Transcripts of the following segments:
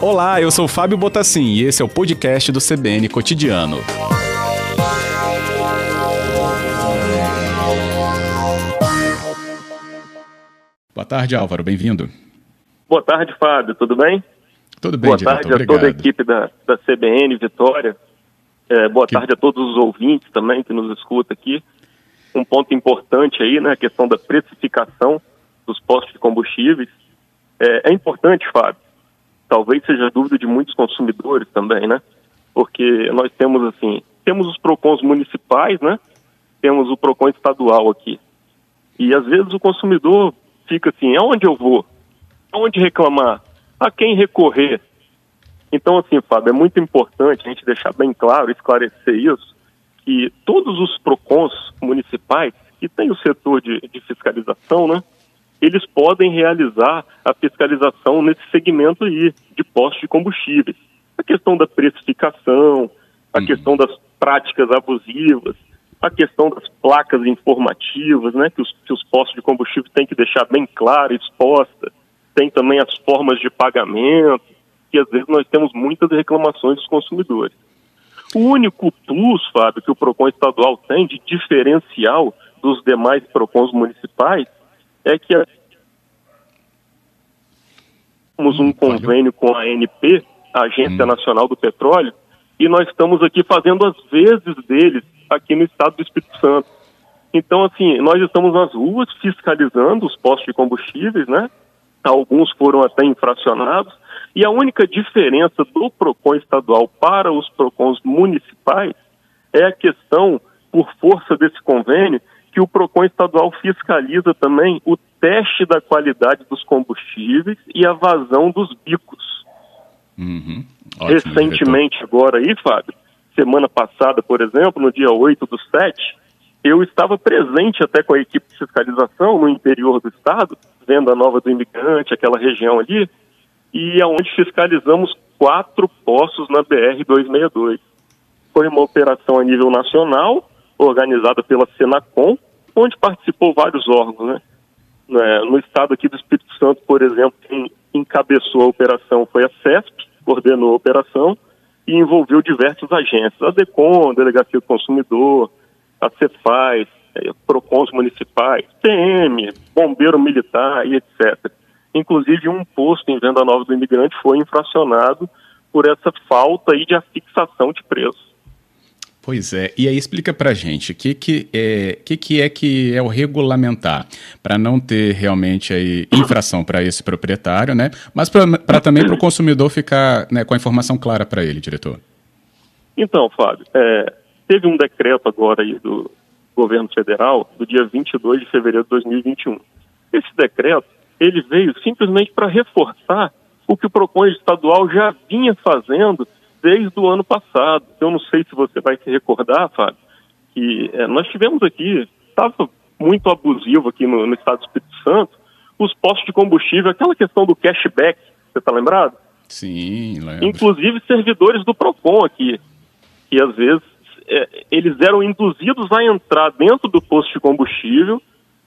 Olá, eu sou Fábio Botassin e esse é o podcast do CBN Cotidiano. Boa tarde, Álvaro, bem-vindo. Boa tarde, Fábio, tudo bem? Tudo bem, Boa diretor, tarde obrigado. a toda a equipe da, da CBN Vitória. É, boa Que- tarde a todos os ouvintes também que nos escutam aqui. Um ponto importante aí, né, a questão da precificação postos de combustíveis. É, é importante, Fábio, talvez seja dúvida de muitos consumidores também, né? Porque nós temos, assim, temos os PROCONs municipais, né? Temos o PROCON estadual aqui. E às vezes o consumidor fica assim, aonde eu vou? Aonde reclamar? A quem recorrer? Então, assim, Fábio, é muito importante a gente deixar bem claro, esclarecer isso, que todos os PROCONs municipais, que tem o setor de, de fiscalização, né? Eles podem realizar a fiscalização nesse segmento aí, de postos de combustíveis. A questão da precificação, a Uhum. questão das práticas abusivas, a questão das placas informativas, né, que os, que os postos de combustível têm que deixar bem clara, exposta. Tem também as formas de pagamento, que às vezes nós temos muitas reclamações dos consumidores. O único plus, Fábio, que o PROCON estadual tem de diferencial dos demais PROCONs municipais é que temos um convênio com a ANP, a Agência Nacional do Petróleo, e nós estamos aqui fazendo as vezes deles aqui no estado do Espírito Santo. Então, assim, nós estamos nas ruas fiscalizando os postos de combustíveis, né? Alguns foram até infracionados. E a única diferença do PROCON estadual para os PROCONs municipais é a questão, por força desse convênio, que o PROCON estadual fiscaliza também o teste da qualidade dos combustíveis e a vazão dos bicos. Uhum. Ótimo, Recentemente, agora aí, Fábio, semana passada, por exemplo, no dia 8 do 7, eu estava presente até com a equipe de fiscalização no interior do estado, vendo a Nova do Imigrante, aquela região ali, e aonde fiscalizamos quatro postos na BR-262. Foi uma operação a nível nacional, organizada pela Senacom, onde participou vários órgãos, né? né, no estado aqui do Espírito Santo, por exemplo, quem encabeçou a operação foi a CESP, coordenou a operação e envolveu diversos agentes, a DECOM, Delegacia do Consumidor, a Cefaz, eh, PROCONs municipais, PM, Bombeiro Militar e etc. Inclusive um posto em Venda Nova do Imigrante foi infracionado por essa falta aí de afixação de preço. Pois é, e aí explica pra gente o que, que, é, que, que é que é o regulamentar, para não ter realmente aí infração para esse proprietário, né? Mas para também para o consumidor ficar né, com a informação clara para ele, diretor. Então, Fábio, é, teve um decreto agora aí do governo federal, do dia 22 de fevereiro de 2021. Esse decreto, ele veio simplesmente para reforçar o que o PROCON estadual já vinha fazendo desde o ano passado. Eu não sei se você vai se recordar, Fábio, que é, nós tivemos aqui, estava muito abusivo aqui no, no estado do Espírito Santo, os postos de combustível, aquela questão do cashback, você está lembrado? Sim, lembro. Inclusive servidores do PROCON aqui, que às vezes é, eles eram induzidos a entrar dentro do posto de combustível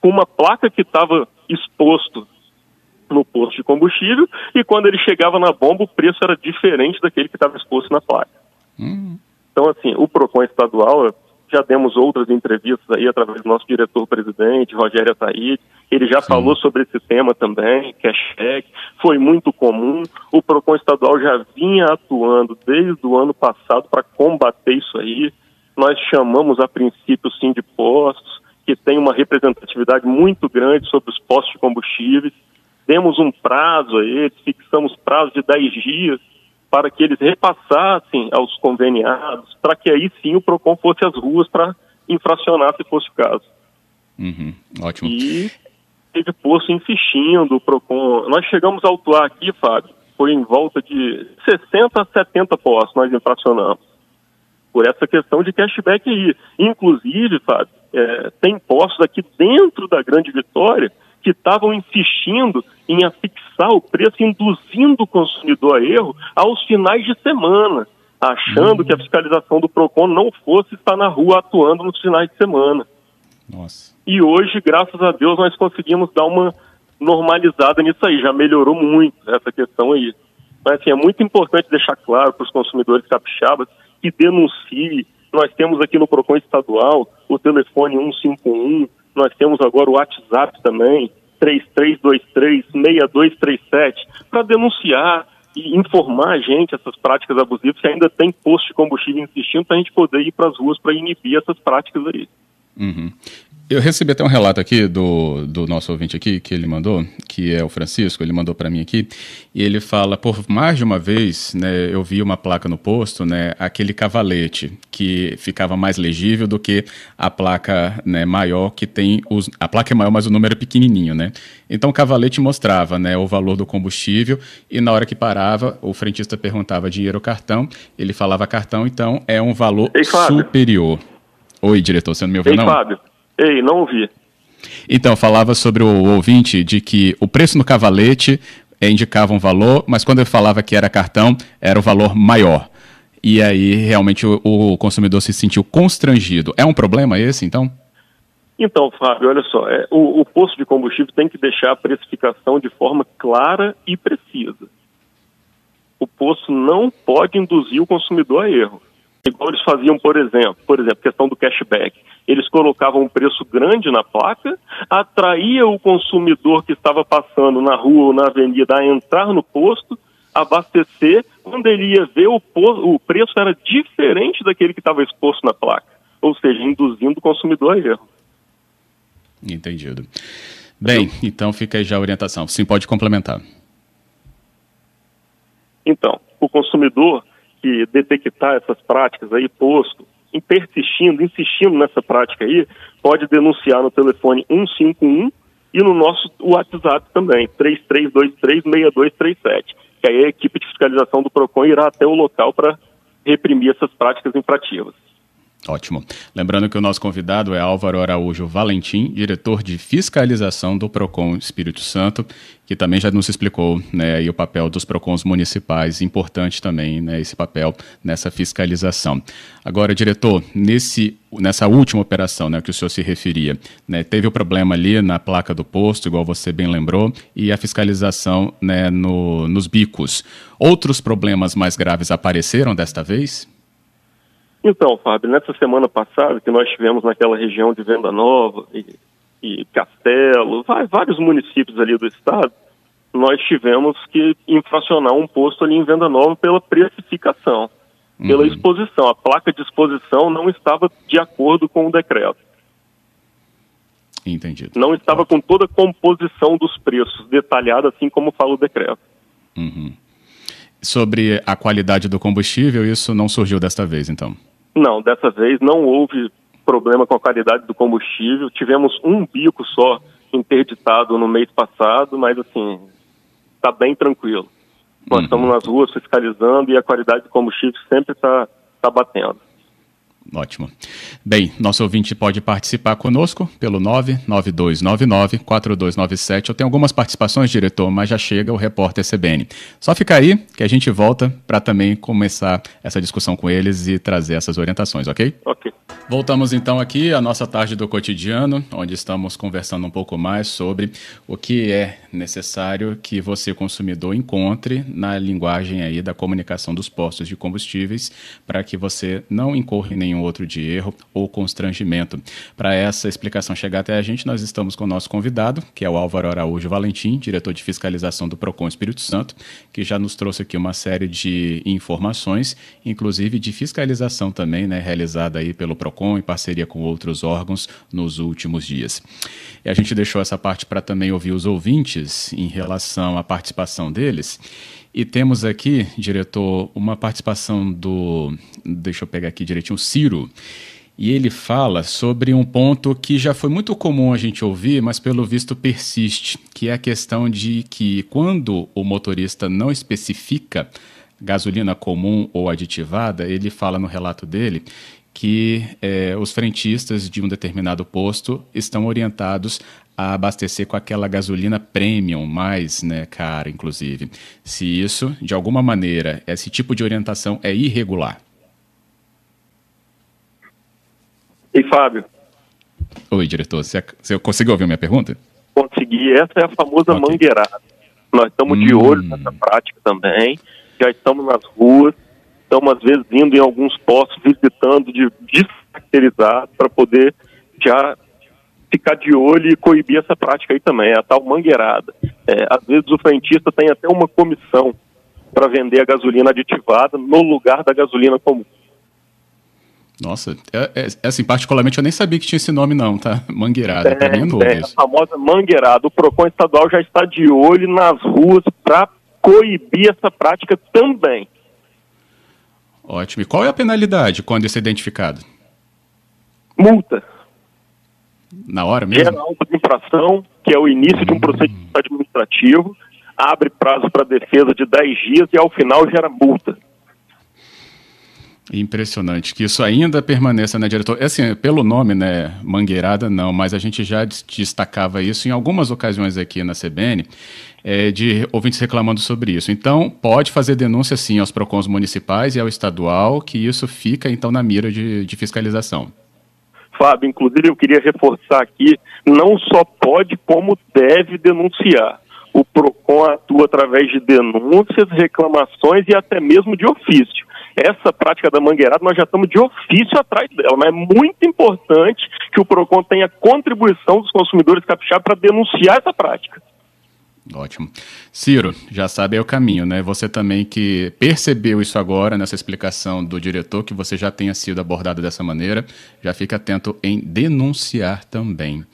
com uma placa que estava exposto no posto de combustível e quando ele chegava na bomba o preço era diferente daquele que estava exposto na placa. Hum, Então, assim, o PROCON estadual, já demos outras entrevistas aí através do nosso diretor-presidente, Rogério Ataíde, ele já Sim. falou sobre esse tema também, cashback, foi muito comum, o PROCON estadual já vinha atuando desde o ano passado para combater isso aí, nós chamamos a princípio sim de postos, que tem uma representatividade muito grande sobre os postos de combustíveis, demos um prazo a eles, fixamos prazo de 10 dias para que eles repassassem aos conveniados, para que aí sim o PROCON fosse às ruas para infracionar se fosse o caso. uhum, ótimo. E teve posto insistindo, o PROCON. Nós chegamos a autuar aqui, Fábio, foi em volta de 60 a 70 postos nós infracionamos. Por essa questão de cashback aí. Inclusive, Fábio, é, tem postos aqui dentro da Grande Vitória que estavam insistindo em afixar o preço, induzindo o consumidor a erro aos finais de semana, achando que a fiscalização do PROCON não fosse estar na rua atuando nos finais de semana. Nossa. E hoje, graças a Deus, nós conseguimos dar uma normalizada nisso aí, já melhorou muito essa questão aí. Mas assim, é muito importante deixar claro para os consumidores capixabas que denuncie. Nós temos aqui no PROCON estadual o telefone 151, nós temos agora o WhatsApp também, 3323-6237, para denunciar e informar a gente essas práticas abusivas, se ainda tem posto de combustível insistindo, para a gente poder ir para as ruas para inibir essas práticas aí. Uhum. Eu recebi até um relato aqui do, do nosso ouvinte aqui, que ele mandou, que é o Francisco, ele mandou para mim aqui, e ele fala, por mais de uma vez, né, eu vi uma placa no posto, né, aquele cavalete, que ficava mais legível do que a placa né, maior, que tem, os, a placa é maior, mas o número é pequenininho, né. Então o cavalete mostrava, né, o valor do combustível, e na hora que parava, o frentista perguntava dinheiro ou cartão, ele falava cartão, então é um valor Ei, superior. Oi, diretor, você não me ouviu, Ei, não? Fábio. Ei, não ouvi. Então, falava sobre o ouvinte de que o preço no cavalete eh, indicava um valor, mas quando eu falava que era cartão, era o valor maior. E aí, realmente, o, o consumidor se sentiu constrangido. É um problema esse, então? Então, Fábio, olha só, é, o, o posto de combustível tem que deixar a precificação de forma clara e precisa. O posto não pode induzir o consumidor a erro. Igual eles faziam, por exemplo, por exemplo, questão do cashback. Eles colocavam um preço grande na placa, atraía o consumidor que estava passando na rua ou na avenida a entrar no posto, abastecer, quando ele ia ver o, o preço era diferente daquele que estava exposto na placa, ou seja, induzindo o consumidor a erro. Entendido. Bem, então fica aí já a orientação. Sim, pode complementar. Então, o consumidor que detectar essas práticas aí, posto, persistindo, insistindo nessa prática aí, pode denunciar no telefone 151 e no nosso WhatsApp também, 33236237, que aí a equipe de fiscalização do PROCON irá até o local para reprimir essas práticas infrativas. Ótimo. Lembrando que o nosso convidado é Álvaro Araújo Valentim, diretor de fiscalização do PROCON Espírito Santo, que também já nos explicou né, o papel dos PROCONs municipais, importante também né, esse papel nessa fiscalização. Agora, diretor, nesse, nessa última operação né, que o senhor se referia, né, teve o problema ali na placa do posto, igual você bem lembrou, e a fiscalização né, no, nos bicos. Outros problemas mais graves apareceram desta vez? Então, Fábio, nessa semana passada que nós tivemos naquela região de Venda Nova e, e Castelo, vários municípios ali do estado, nós tivemos que infracionar um posto ali em Venda Nova pela precificação, uhum. pela exposição. A placa de exposição não estava de acordo com o decreto. Entendido. Não estava com toda a composição dos preços detalhada, assim como fala o decreto. Uhum. Sobre a qualidade do combustível, isso não surgiu desta vez, então? Não, dessa vez não houve problema com a qualidade do combustível. Tivemos um bico só interditado no mês passado, mas assim, está bem tranquilo. Nós uhum. estamos nas ruas fiscalizando e a qualidade do combustível sempre está tá batendo. Ótimo. Bem, nosso ouvinte pode participar conosco pelo 99299-4297. Eu tenho algumas participações, diretor, mas já chega o repórter CBN. Só fica aí que a gente volta para também começar essa discussão com eles e trazer essas orientações, ok? Ok. Voltamos então aqui à nossa tarde do cotidiano, onde estamos conversando um pouco mais sobre o que é necessário que você, consumidor, encontre na linguagem aí da comunicação dos postos de combustíveis para que você não incorra em nenhum outro de erro ou constrangimento. Para essa explicação chegar até a gente, nós estamos com o nosso convidado, que é o Álvaro Araújo Valentim, diretor de fiscalização do PROCON Espírito Santo, que já nos trouxe aqui uma série de informações, inclusive de fiscalização também, né, realizada aí pelo PROCON PROCON em parceria com outros órgãos nos últimos dias. E a gente deixou essa parte para também ouvir os ouvintes em relação à participação deles. E temos aqui, diretor, uma participação do. Deixa eu pegar aqui direitinho, Ciro. E ele fala sobre um ponto que já foi muito comum a gente ouvir, mas pelo visto persiste, que é a questão de que quando o motorista não especifica gasolina comum ou aditivada, ele fala no relato dele que é, os frentistas de um determinado posto estão orientados a abastecer com aquela gasolina premium, mais né, cara, inclusive. Se isso, de alguma maneira, esse tipo de orientação é irregular. E Fábio? Oi, diretor, você, você conseguiu ouvir minha pergunta? conseguir. Essa é a famosa okay. mangueirada. Nós estamos hum. de olho nessa prática também, já estamos nas ruas, estamos às vezes indo em alguns postos, visitando de descaracterizar para poder já ficar de olho e coibir essa prática aí também, é a tal mangueirada. É, às vezes o frentista tem até uma comissão para vender a gasolina aditivada no lugar da gasolina comum. Nossa, é, é, é, assim, particularmente eu nem sabia que tinha esse nome não, tá? Mangueirada, é, mim é novo é, isso. A famosa mangueirada. O PROCON estadual já está de olho nas ruas para coibir essa prática também. Ótimo. E qual é a penalidade quando isso é identificado? Multa. Na hora mesmo? Gera auto de infração, que é o início de um hum. procedimento administrativo, abre prazo para defesa de 10 dias e ao final gera multa. Impressionante que isso ainda permaneça, né, diretor? É assim, pelo nome, né, Mangueirada, não, mas a gente já destacava isso em algumas ocasiões aqui na CBN, é, de ouvintes reclamando sobre isso. Então, pode fazer denúncia, sim, aos PROCONs municipais e ao estadual, que isso fica, então, na mira de, de fiscalização. Fábio, inclusive eu queria reforçar aqui, não só pode, como deve denunciar. O PROCON atua através de denúncias, reclamações e até mesmo de ofício essa prática da mangueirada nós já estamos de ofício atrás dela, mas é muito importante que o PROCON tenha contribuição dos consumidores capixabas para denunciar essa prática. Ótimo. Ciro, já sabe aí o caminho, né? Você também que percebeu isso agora nessa explicação do diretor, que você já tenha sido abordado dessa maneira, já fica atento em denunciar também.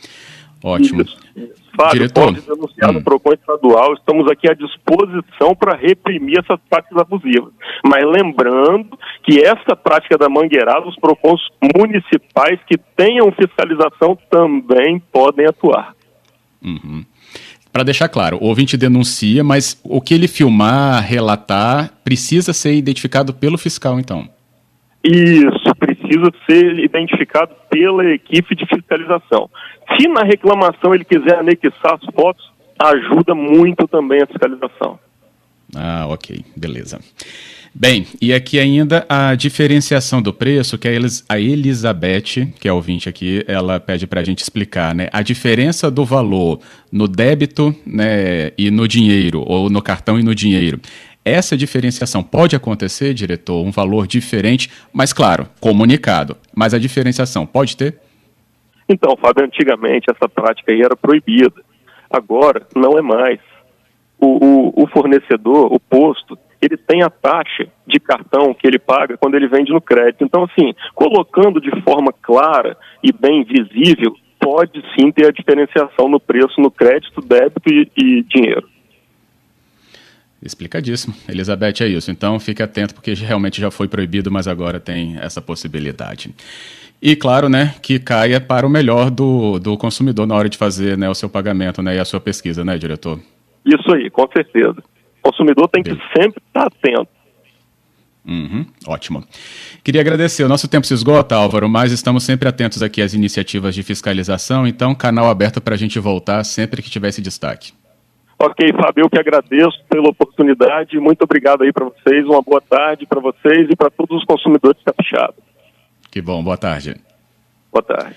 Ótimo. Isso. Fábio, Diretor. pode denunciar hum. no PROCON estadual, estamos aqui à disposição para reprimir essas práticas abusivas. Mas lembrando que essa prática da mangueirada, os PROCONs municipais que tenham fiscalização também podem atuar. Uhum. Para deixar claro, o ouvinte denuncia, mas o que ele filmar, relatar, precisa ser identificado pelo fiscal, então. Isso, precisa ser identificado pela equipe de fiscalização. Se na reclamação ele quiser anexar as fotos, ajuda muito também a fiscalização. Ah, ok, beleza. Bem, e aqui ainda a diferenciação do preço, que a Elizabeth, que é ouvinte aqui, ela pede para a gente explicar, né? A diferença do valor no débito né, e no dinheiro, ou no cartão e no dinheiro. Essa diferenciação pode acontecer, diretor, um valor diferente, mas claro, comunicado. Mas a diferenciação pode ter? Então, Fábio, antigamente essa prática aí era proibida. Agora não é mais. O, o, o, fornecedor, o posto, ele tem a taxa de cartão que ele paga quando ele vende no crédito. Então, assim, colocando de forma clara e bem visível, pode sim ter a diferenciação no preço no crédito, débito e, e dinheiro. Explicadíssimo. Elizabeth, é isso. Então fique atento, porque realmente já foi proibido, mas agora tem essa possibilidade. E claro, né, que caia para o melhor do, do consumidor na hora de fazer né, o seu pagamento né, e a sua pesquisa, né, diretor? Isso aí, com certeza. O consumidor tem que sempre estar atento. Uhum, ótimo. Queria agradecer. O nosso tempo se esgota, Álvaro, mas estamos sempre atentos aqui às iniciativas de fiscalização, então canal aberto para a gente voltar sempre que tiver esse destaque. Ok, Fábio, eu que agradeço pela oportunidade. Muito obrigado aí para vocês. Uma boa tarde para vocês e para todos os consumidores capixabas. Que bom, boa tarde. Boa tarde.